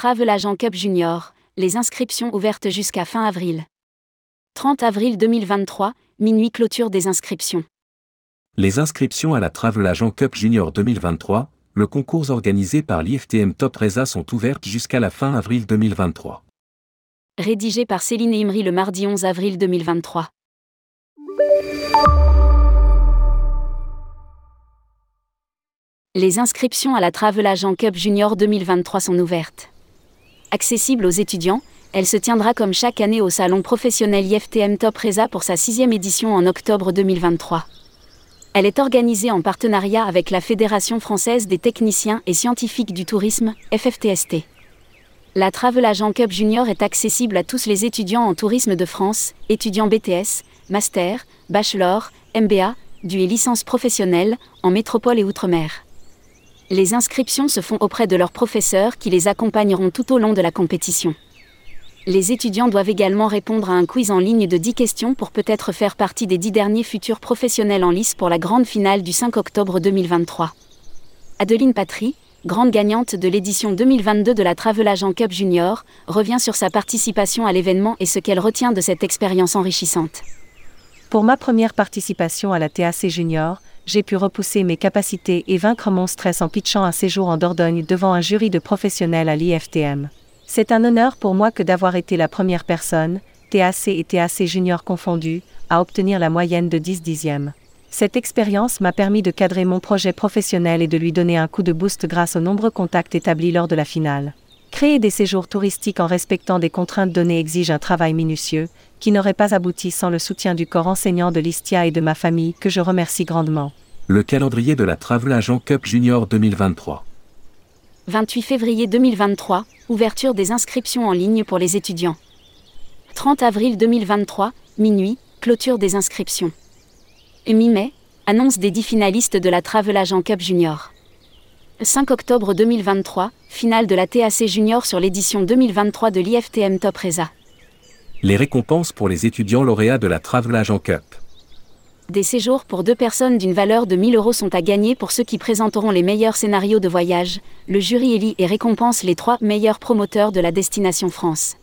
Travel Agent Cup Junior, les inscriptions ouvertes jusqu'à fin avril. 30 avril 2023, minuit clôture des inscriptions. Les inscriptions à la Travel Agent Cup Junior 2023, le concours organisé par l'IFTM Top Reza sont ouvertes jusqu'à la fin avril 2023. Rédigé par Céline Imri le mardi 11 avril 2023. Les inscriptions à la Travel Agent Cup Junior 2023 sont ouvertes. Accessible aux étudiants, elle se tiendra comme chaque année au salon professionnel IFTM Top Reza pour sa sixième édition en octobre 2023. Elle est organisée en partenariat avec la Fédération française des techniciens et scientifiques du tourisme, FFTST. La Travel Agent Cup Junior est accessible à tous les étudiants en tourisme de France, étudiants BTS, Master, Bachelor, MBA, du et licence professionnelle, en métropole et outre-mer. Les inscriptions se font auprès de leurs professeurs qui les accompagneront tout au long de la compétition. Les étudiants doivent également répondre à un quiz en ligne de 10 questions pour peut-être faire partie des 10 derniers futurs professionnels en lice pour la grande finale du 5 octobre 2023. Adeline Patry, grande gagnante de l'édition 2022 de la Travel Agent Cup Junior, revient sur sa participation à l'événement et ce qu'elle retient de cette expérience enrichissante. Pour ma première participation à la TAC Junior, j'ai pu repousser mes capacités et vaincre mon stress en pitchant un séjour en Dordogne devant un jury de professionnels à l'IFTM. C'est un honneur pour moi que d'avoir été la première personne, TAC et TAC Junior confondus, à obtenir la moyenne de 10 dixièmes. Cette expérience m'a permis de cadrer mon projet professionnel et de lui donner un coup de boost grâce aux nombreux contacts établis lors de la finale. Créer des séjours touristiques en respectant des contraintes données exige un travail minutieux, qui n'aurait pas abouti sans le soutien du corps enseignant de l'ISTIA et de ma famille, que je remercie grandement. Le calendrier de la Travel Agent Cup Junior 2023. 28 février 2023, ouverture des inscriptions en ligne pour les étudiants. 30 avril 2023, minuit, clôture des inscriptions. Et mi-mai, annonce des 10 finalistes de la Travel Agent Cup Junior. 5 octobre 2023, finale de la TAC Junior sur l'édition 2023 de l'IFTM Top Reza. Les récompenses pour les étudiants lauréats de la Travel Agent Cup. Des séjours pour deux personnes d'une valeur de 1000 euros sont à gagner pour ceux qui présenteront les meilleurs scénarios de voyage. Le jury élit et récompense les trois meilleurs promoteurs de la destination France.